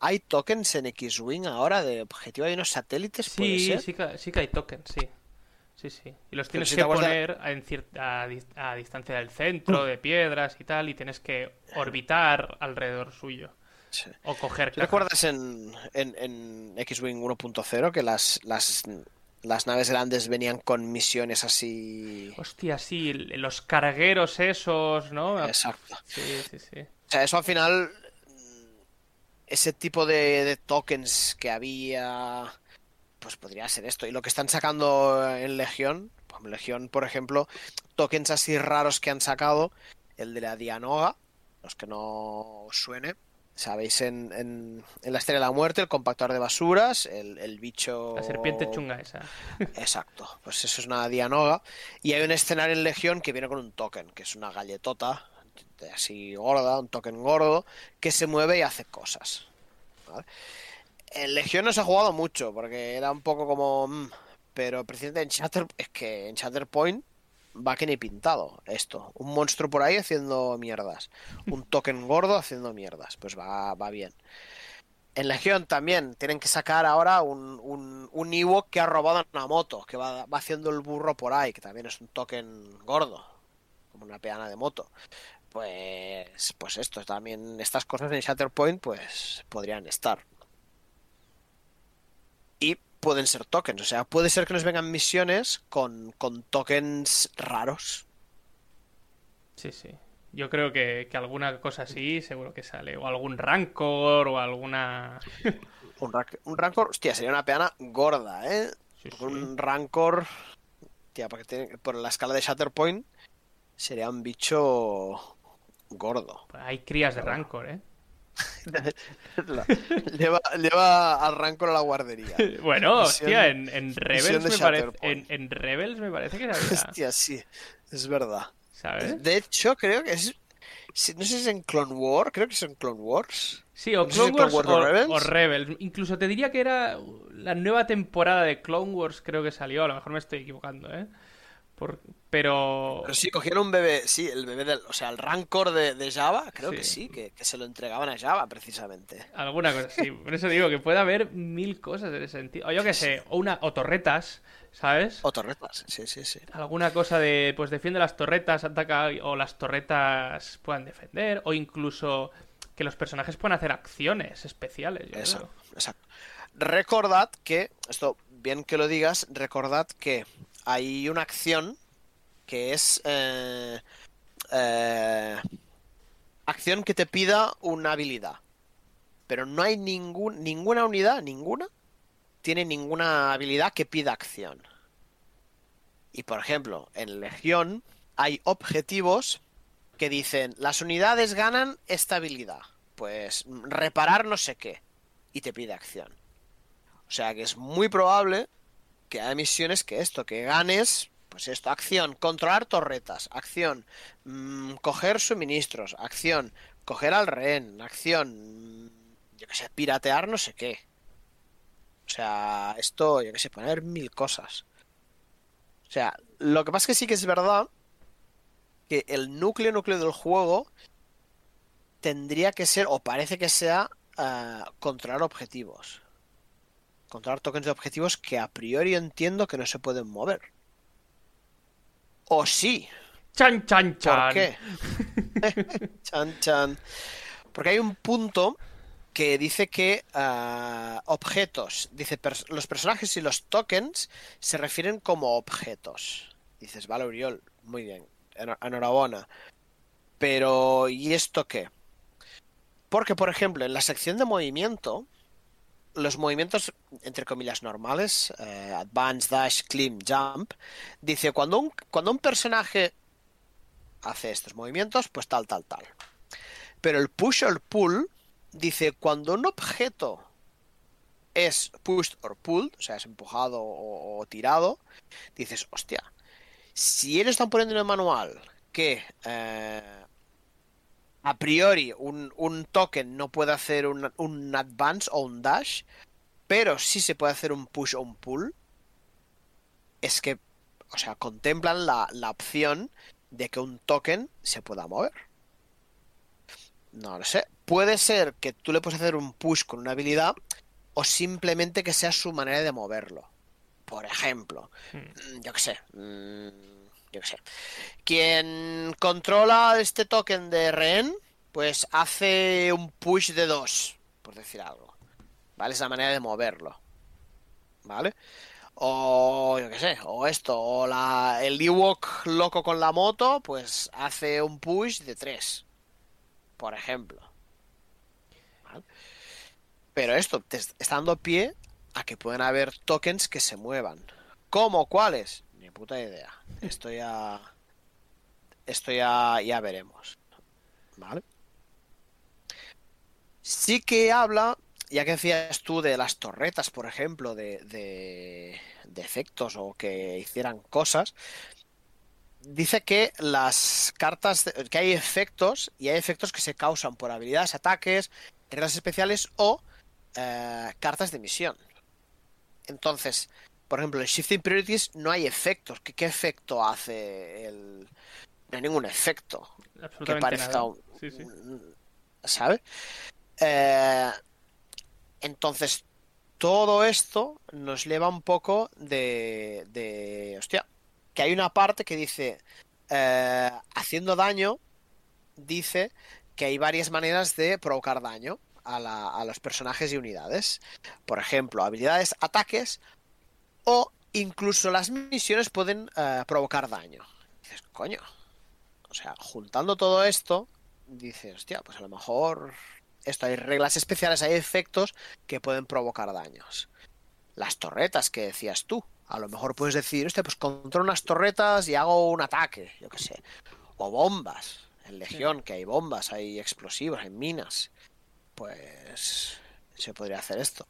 ¿Hay tokens en X-Wing ahora de objetivo? ¿Hay unos satélites?
Sí, sí que, sí que hay tokens, sí. Sí, sí. Y los tienes que poner en cierta, a, distancia del centro, de piedras y tal, y tienes que orbitar alrededor suyo. O coger.
¿Te acuerdas en, en, en X-Wing 1.0 que las, las las naves grandes venían con misiones así.
Hostia, sí, los cargueros esos, ¿no?
Exacto.
Sí, sí, sí. O
sea, eso al final. Ese tipo de, tokens que había. Pues podría ser esto. Y lo que están sacando en Legión. Pues Legión, por ejemplo, tokens así raros que han sacado. El de la Dianoga. Los que no suene Sabéis, en, en, la Estrella de la Muerte, el compactor de basuras, el, bicho.
La serpiente chunga esa. (laughs)
Exacto, pues eso es una dianoga. Y hay un escenario en Legión que viene con un token, que es una galletota, así gorda, un token gordo, que se mueve y hace cosas. En Legión no se ha jugado mucho, porque era un poco como. Mm, pero precisamente en es que en Shatterpoint va que ni pintado esto. Un monstruo por ahí haciendo mierdas. Un token gordo haciendo mierdas. Pues va, va bien. En Legión también tienen que sacar ahora un, un, un que ha robado una moto, que va, va haciendo el burro por ahí, que también es un token gordo, como una peana de moto. Pues, pues esto también, estas cosas en Shatterpoint, pues podrían estar. Y pueden ser tokens, o sea, puede ser que nos vengan misiones con, con tokens raros.
Sí, sí. Yo creo que, que, alguna cosa así seguro que sale. O algún Rancor o alguna. (laughs)
un, un, Rancor, hostia, sería una peana gorda, ¿eh? Sí, sí. Un Rancor. Tía, porque tiene, por la escala de Shatterpoint sería un bicho gordo.
Hay crías de Rancor, ¿eh? (laughs)
lleva, lleva al Rancor a la guardería. (laughs)
bueno, misión, hostia, en, en Rebels me parece. En, en, Rebels me parece que sabía.
Hostia, sí, es verdad.
¿Sabes?
De hecho, creo que es. No sé si es en Clone Wars, creo que es en Clone Wars.
Sí, o Clone, Wars, Clone Wars o, o, Rebels? o, Rebels? Incluso te diría que era la nueva temporada de Clone Wars, creo que salió. A lo mejor me estoy equivocando, ¿eh? Por... Pero...
Pero sí, cogieron un bebé, sí, el bebé del. O sea, el Rancor de, de Java, creo sí. que sí, que, que, se lo entregaban a Java, precisamente.
Alguna cosa, sí. Por eso digo que puede haber mil cosas en ese sentido. O yo que sé, o, una, o torretas. ¿Sabes?
O torretas, sí, sí, sí.
Alguna cosa de, pues defiende las torretas, ataca, o las torretas puedan defender, o incluso que los personajes puedan hacer acciones especiales. Yo
exacto,
creo.
exacto. Recordad que, esto bien que lo digas, recordad que hay una acción que es eh, eh, acción que te pida una habilidad. Pero no hay ningún, ninguna unidad, ninguna, tiene ninguna habilidad que pida acción. Y por ejemplo, en Legión hay objetivos que dicen las unidades ganan esta habilidad. Pues reparar no sé qué. Y te pide acción. O sea que es muy probable que haya misiones que esto, que ganes, pues esto, acción, controlar torretas, acción, mmm, coger suministros, acción, coger al rehén, acción, mmm, yo que sé, piratear no sé qué. O sea, esto, yo que sé, poner mil cosas. O sea, lo que pasa es que sí que es verdad que el núcleo núcleo del juego tendría que ser, o parece que sea, uh, controlar objetivos. Controlar tokens de objetivos que a priori entiendo que no se pueden mover. O sí.
Chan, chan, chan.
¿Por qué? (laughs) chan, chan. Porque hay un punto que dice que uh, objetos, dice pers los personajes y los tokens se refieren como objetos. Dices, vale, Uriol, muy bien, en enhorabuena. Pero, ¿y esto qué? Porque, por ejemplo, en la sección de movimiento, los movimientos, entre comillas, normales, eh, advance, dash, climb, jump, dice, cuando un, cuando un personaje hace estos movimientos, pues tal, tal, tal. Pero el push o el pull dice, cuando un objeto es pushed or pulled, o sea, es empujado o, tirado, dices, hostia, si ellos están poniendo en el manual que eh, a priori un, un, token no puede hacer un, un, advance o un dash, pero sí se puede hacer un push o un pull, es que, o sea, contemplan la, la opción de que un token se pueda mover. No lo sé. Puede ser que tú le puedes hacer un push con una habilidad o simplemente que sea su manera de moverlo. Por ejemplo, mm. yo qué sé. Mmm, yo qué sé. Quien controla este token de rehén, pues hace un push de dos, por decir algo. ¿Vale? Es la manera de moverlo. ¿Vale? O yo qué sé, o esto, o la, el Ewok loco con la moto, pues hace un push de tres por ejemplo. ¿Vale? Pero esto te está dando pie a que pueden haber tokens que se muevan. ¿Cómo? ¿Cuáles? Puta idea. Esto ya. Esto ya, ya veremos. ¿Vale? Sí que habla, ya que decías tú de las torretas, por ejemplo, de, de, de efectos o que hicieran cosas, dice que las cartas, que hay efectos y hay efectos que se causan por habilidades, ataques, reglas especiales o eh, cartas de misión. Entonces, por ejemplo, en Shifting Priorities no hay efectos. ¿Qué, qué efecto hace el...? No hay ningún efecto que parezca un... Sí, sí. ¿Sabes? Eh, entonces, todo esto nos lleva un poco de, de hostia, que hay una parte que dice, eh, haciendo daño, dice que hay varias maneras de provocar daño a, los personajes y unidades. Por ejemplo, habilidades, ataques o incluso las misiones pueden eh, provocar daño. dices, coño. O sea, juntando todo esto, dices, hostia, pues a lo mejor esto hay reglas especiales, hay efectos que pueden provocar daños. Las torretas que decías tú, a lo mejor puedes decir, hostia, pues controlo unas torretas y hago un ataque, yo qué sé. O bombas, en Legión, que hay bombas, hay explosivos, hay minas. Pues se podría hacer esto.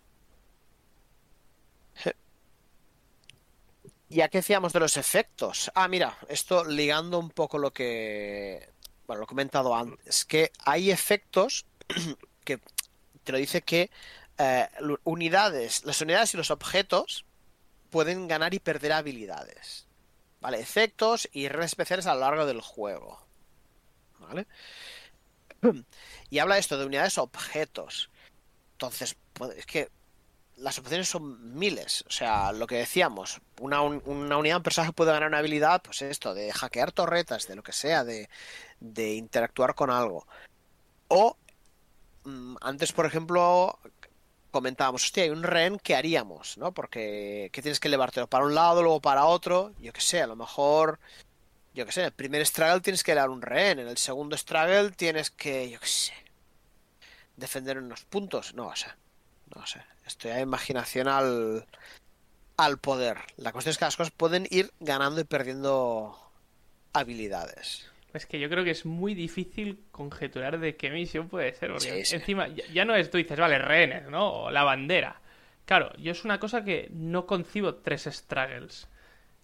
Ya que decíamos de los efectos. Ah, mira, esto ligando un poco lo que. Bueno, lo he comentado antes. Que hay efectos (clears throat) que te lo dice que eh, unidades, las unidades y los objetos pueden ganar y perder habilidades. ¿Vale? Efectos y reglas especiales a lo largo del juego. ¿Vale? (clears throat) Y habla esto de unidades objetos. Entonces, es que las opciones son miles. O sea, lo que decíamos, una, una unidad, un personaje puede ganar una habilidad, pues esto, de hackear torretas, de lo que sea, de, de interactuar con algo. O Mm, antes, por ejemplo, comentábamos, hostia, hay un rehén, ¿qué haríamos? ¿No? Porque ¿qué tienes que elevarte para un lado, luego para otro, yo qué sé, a lo mejor, yo qué sé, en el primer struggle tienes que elevar un rehén, en el segundo struggle tienes que, yo qué sé, defender unos puntos, no o sé, no sé, estoy a imaginación al, al poder. La cuestión es que las cosas pueden ir ganando y perdiendo habilidades.
Es que yo creo que es muy difícil conjeturar de qué misión puede ser. Porque encima, ya, no es tú dices, vale, rehenes, ¿no? O la bandera. Claro, yo es una cosa que no concibo tres struggles.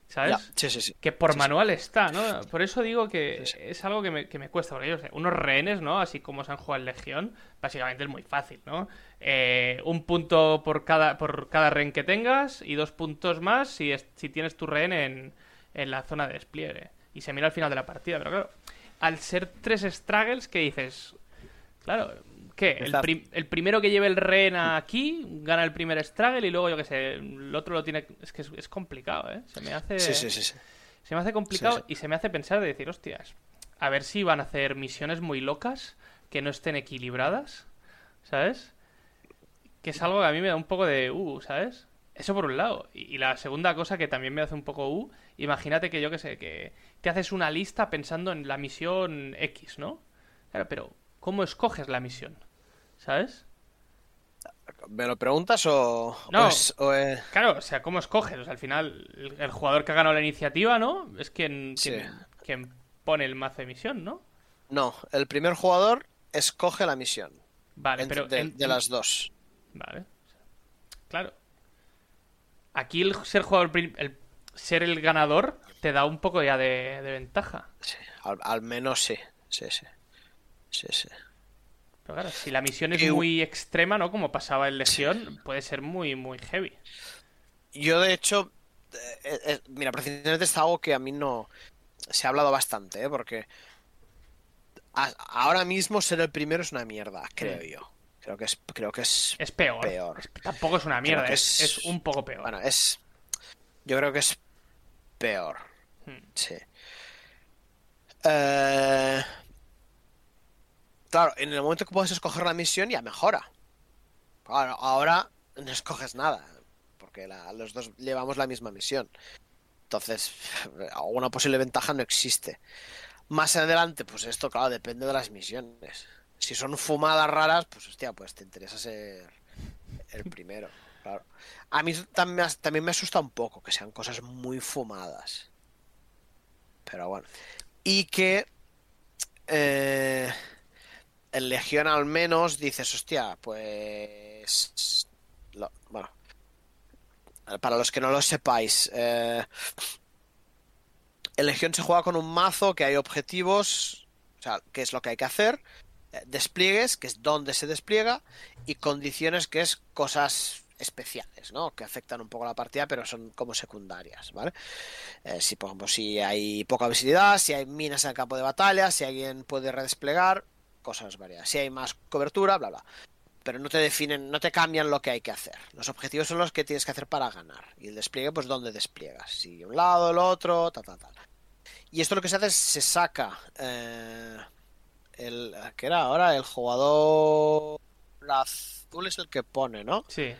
¿Sabes?
sí, sí, sí.
Que por manual está, ¿no? Por eso digo que es algo que me, que me cuesta. Porque yo sé, unos rehenes, ¿no? Así como se han jugado en Legión, básicamente es muy fácil, ¿no? Eh, un punto por cada, por cada rehén que tengas y dos puntos más si, si tienes tu rehén en, en la zona de despliegue y se mira al final de la partida. Pero claro, al ser tres struggles, ¿qué dices? Claro, ¿qué? El, primero que lleve el rehén aquí gana el primer struggle y luego, yo qué sé, el otro lo tiene. Es que es, complicado, ¿eh? Se me hace.
Sí, sí, sí.
Se me hace complicado y se me hace pensar de decir, hostias, a ver si van a hacer misiones muy locas que no estén equilibradas, ¿sabes? Que es algo que a mí me da un poco de. Uh, ¿sabes? Eso por un lado. Y, la segunda cosa que también me hace un poco U, imagínate que yo que sé, que te haces una lista pensando en la misión X, ¿no? Claro, pero ¿cómo escoges la misión? ¿Sabes?
¿Me lo preguntas o.?
No, claro, o sea, ¿cómo escoges? O sea, al final, el, jugador que ha ganado la iniciativa, ¿no? Es quien, quien, pone el mazo de misión, ¿no?
No, el primer jugador escoge la misión.
Vale, pero.
De, de las dos.
Vale. Claro. Aquí el ser jugador, el ser el ganador te da un poco ya de, ventaja.
Sí, al, menos sí, sí, sí. Sí, sí.
Pero claro, si la misión es muy extrema, ¿no? Como pasaba en Legión, puede ser muy, muy heavy.
Yo, de hecho, eh, eh, mira, precisamente es algo que a mí no. Se ha hablado bastante, ¿eh? Porque. ahora mismo ser el primero es una mierda, creo yo. Creo que es, creo que es,
es peor. tampoco es una mierda, es, un poco peor.
Bueno, es. Yo creo que es peor. Hmm. Sí. Eh, claro, en el momento que puedes escoger la misión ya mejora. Claro, ahora no escoges nada, porque los dos llevamos la misma misión. Entonces, (laughs) alguna posible ventaja no existe. Más adelante, pues esto, claro, depende de las misiones si son fumadas raras, pues hostia, pues te interesa ser el primero. Claro. A mí también, también me asusta un poco que sean cosas muy fumadas. Pero bueno. Y que eh, en Legión al menos dices, hostia, pues... bueno. Para los que no lo sepáis, eh, en Legión se juega con un mazo que hay objetivos, o sea, que es lo que hay que hacer, despliegues, que es donde se despliega, y condiciones, que es cosas especiales, ¿no? Que afectan un poco la partida, pero son como secundarias, ¿vale? Eh, si, por ejemplo, si hay poca visibilidad, si hay minas en el campo de batalla, si alguien puede redesplegar, cosas variadas. Si hay más cobertura, bla, bla. Pero no te definen, no te cambian lo que hay que hacer. Los objetivos son los que tienes que hacer para ganar. Y el despliegue, pues, dónde despliegas. Si un lado, el otro, tal, tal, tal. Y esto lo que se hace es se saca eh, el que era ahora el jugador azul es el que pone, ¿no?
Sí.
El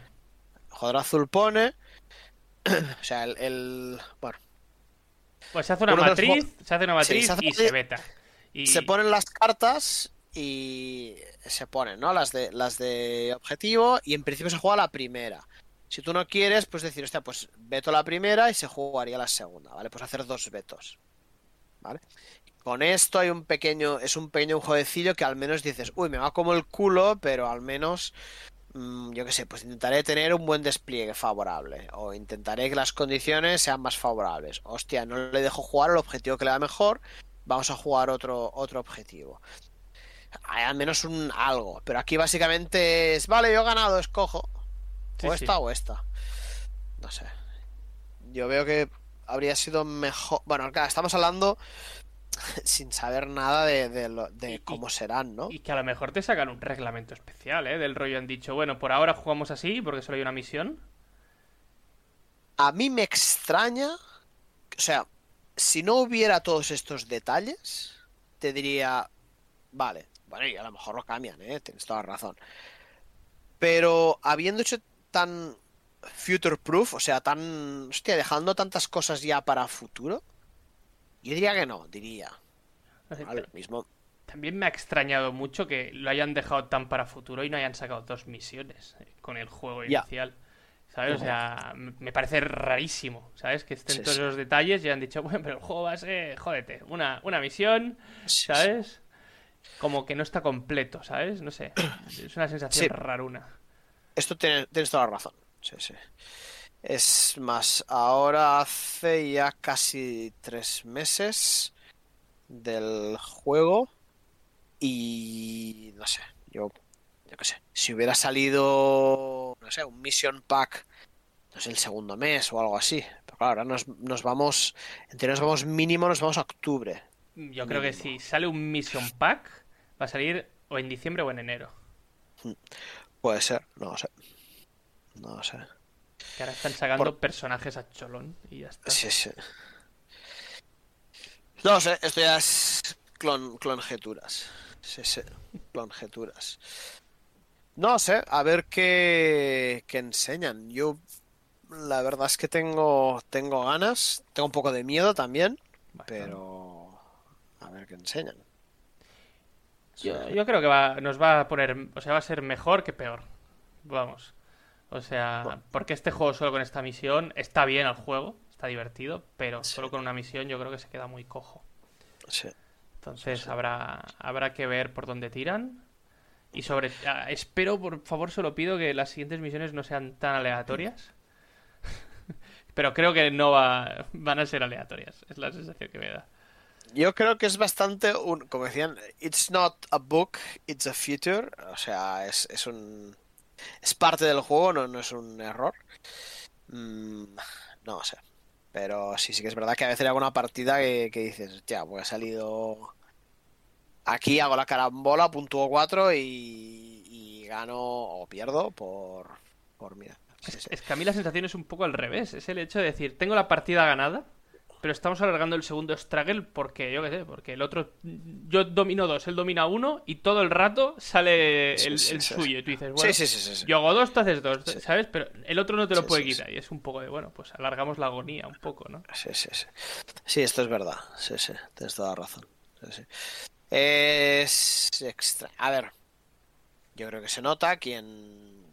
jugador azul pone, (clears throat) o sea, el, el- bueno,
Pues se hace una matriz, se hace una
Sí,
matriz
se hace
y
matriz.
se beta. Y...
se ponen las cartas y se ponen, ¿no? Las de las de objetivo y en principio se juega la primera. Si tú no quieres, pues decir, hostia, pues veto la primera y se jugaría la segunda, ¿vale? Pues hacer dos vetos. ¿Vale? Con esto hay un pequeño, es un pequeño jueguecillo que al menos dices, uy, me va como el culo, pero al menos, mm, yo qué sé, pues intentaré tener un buen despliegue favorable. O intentaré que las condiciones sean más favorables. Hostia, no le dejo jugar el objetivo que le da mejor, vamos a jugar otro, otro objetivo. Hay al menos un algo, pero aquí básicamente es, vale, yo he ganado, escojo.
Sí,
o
sí.
esta o esta. No sé. Yo veo que habría sido mejor. Bueno, claro, estamos hablando (laughs) sin saber nada de, de lo- de
Y- y-
cómo serán, ¿no?
Y que a lo mejor te sacan un reglamento especial, ¿eh? Del rollo han dicho, bueno, por ahora jugamos así porque solo hay una misión.
A mí me extraña. O sea, si no hubiera todos estos detalles, te diría. Vale, bueno, y a lo mejor lo cambian, ¿eh? Tienes toda la razón. Pero habiendo hecho tan future proof, o sea, tan. Hostia, dejando tantas cosas ya para futuro, yo diría que no, diría. Vale,
pero
mismo.
También me ha extrañado mucho que lo hayan dejado tan para futuro y no hayan sacado dos misiones eh, con el juego inicial. ¿Sabes? O sea, me parece rarísimo, ¿sabes? Que estén
Sí,
todos
sí.
los detalles y han dicho, bueno, pero el juego va a ser, jódete, una, una misión,
Sí,
¿sabes? Como que no está completo, ¿sabes? No sé. (coughs) Es una sensación
Sí.
raruna.
Esto tienes, tienes toda la razón. Sí, sí. Es más, ahora hace ya casi tres meses del juego y no sé, yo, yo qué sé, si hubiera salido, no sé, un Mission Pack, no sé, el segundo mes o algo así, pero claro, ahora nos, nos vamos, en teoría nos vamos mínimo, nos vamos a octubre.
Yo creo que si sale un Mission Pack, va a salir o en diciembre o en enero.
Puede ser, no lo sé. No lo sé.
Que ahora están sacando
Por-
personajes a cholón y ya está.
Sí, sí. No lo sé, esto ya es clon, clonjeturas. Sí, sí, clonjeturas. No lo sé, a ver qué, qué enseñan. Yo, la verdad es que tengo, tengo ganas, tengo un poco de miedo también,
Bueno,
pero a ver qué enseñan.
Yo, yo creo que va, nos va a poner, o sea, va a ser mejor que peor. Vamos. O sea,
Bueno.
porque este juego solo con esta misión está bien el juego, está divertido, pero
Sí.
solo con una misión yo creo que se queda muy cojo.
Sí.
Entonces
Sí,
habrá habrá que ver por dónde tiran. Y sobre ah, espero, por favor, solo pido que las siguientes misiones no sean tan aleatorias. (laughs) pero creo que no va, van a ser aleatorias, es la sensación que me da.
Yo creo que es bastante un, como decían, it's not a book, it's a feature. O sea, es, es un, es parte del juego, no, no es un error. Mm, no sé. Pero sí, sí que es verdad que a veces hay alguna partida que, que dices, ya, pues he salido aquí, hago la carambola, puntúo 4 y, y gano o pierdo por, por mira.
Es que a mí la sensación es un poco al revés. Es el hecho de decir, tengo la partida ganada, pero estamos alargando el segundo struggle porque, yo qué sé, porque el otro. Yo domino dos, él domina uno y todo el rato sale el, suyo. Y tú dices, bueno,
sí, sí, sí, sí.
yo hago dos, tú haces dos. ¿sabes? Pero el otro no te lo puede quitar. Y es un poco de, bueno, pues alargamos la agonía un poco, ¿no?
Sí, sí, sí. Sí, esto es verdad. Sí, sí, tienes toda la razón. Sí, sí. Es extra. A ver, yo creo que se nota quien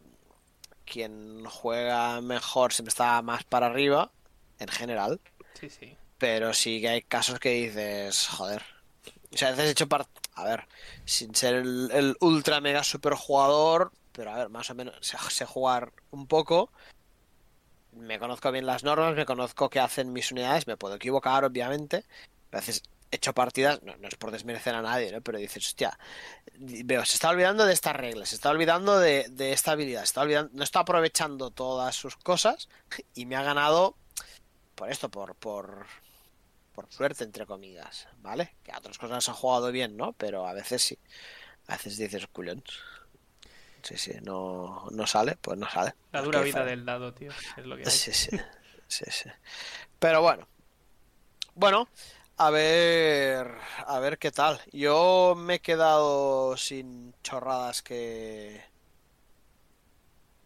quien juega mejor siempre está más para arriba en general,
Sí, sí.
Pero sí que hay casos que dices, joder. O sea, a veces he hecho par... A ver, sin ser el, ultra mega super jugador, pero a ver, más o menos sé, jugar un poco. Me conozco bien las normas, me conozco qué hacen mis unidades, me puedo equivocar, obviamente. A veces hecho partidas, no, es por desmerecer a nadie, ¿no? Pero dices, hostia, veo, se está olvidando de estas reglas, se está olvidando de, esta habilidad, se está olvidando, no está aprovechando todas sus cosas y me ha ganado por esto, por, por, por suerte, entre comillas, ¿vale? Que a otras cosas ha jugado bien, ¿no? Pero a veces sí. A veces dices, culón. Sí, sí, no, no sale, pues no sale.
La dura vida del dado, tío. Es lo que
Sí, sí, sí, sí. Pero bueno. Bueno, a ver, a ver qué tal. Yo me he quedado sin chorradas que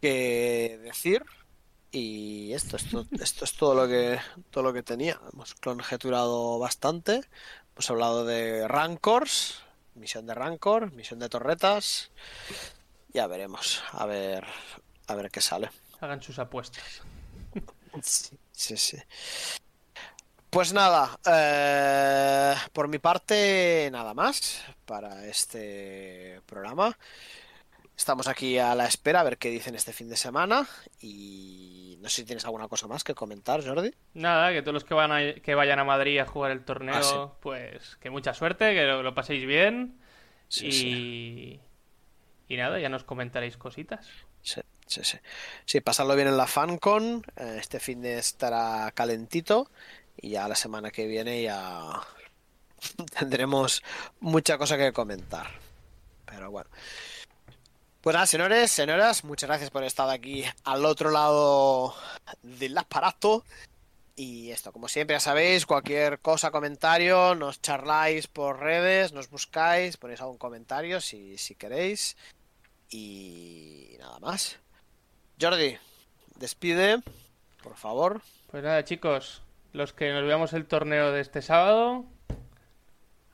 que decir y esto, esto, esto es todo lo que todo lo que tenía. Hemos conjeturado bastante. Hemos hablado de Rancors, misión de Rancor, misión de torretas. Ya veremos, a ver, a ver qué sale.
Hagan sus apuestas.
Sí, sí, sí. Pues nada, eh, por mi parte nada más para este programa. Estamos aquí a la espera a ver qué dicen este fin de semana y no sé si tienes alguna cosa más que comentar, Jordi.
Nada, que todos los que, van que vayan a Madrid a jugar el torneo, ah, pues que mucha suerte, que lo, paséis bien y... y nada, ya nos comentaréis cositas.
Sí, sí, sí. Sí, pasarlo bien en la FanCon, eh, este fin de estará calentito y ya la semana que viene ya (laughs) tendremos mucha cosa que comentar. Pero bueno. Pues nada, señores, señoras, muchas gracias por estar aquí al otro lado del aparato. Y esto, como siempre, ya sabéis, cualquier cosa, comentario, nos charláis por redes, nos buscáis, ponéis algún comentario si, si queréis. Y nada más. Jordi, despide, por favor.
Pues nada, chicos, los que nos veamos el torneo de este sábado,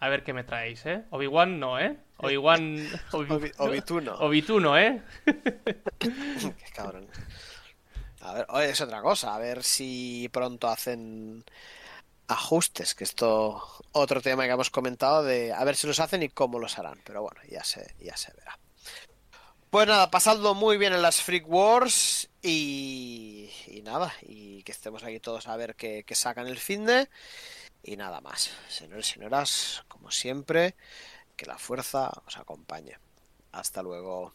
a ver qué me traéis, ¿eh? Obi-Wan no, ¿eh? Obi-Wan... (laughs)
Obi-Tuno.
Obi-Tuno, ¿eh? (laughs)
qué cabrón. A ver, es otra cosa, a ver si pronto hacen ajustes, que esto otro tema que hemos comentado de a ver si los hacen y cómo los harán, pero bueno, ya se, ya se verá. Pues nada, pasando muy bien en las Freak Wars y, nada, y que estemos aquí todos a ver qué, sacan el fin de y nada más. Señores y señoras, como siempre, que la fuerza os acompañe. Hasta luego.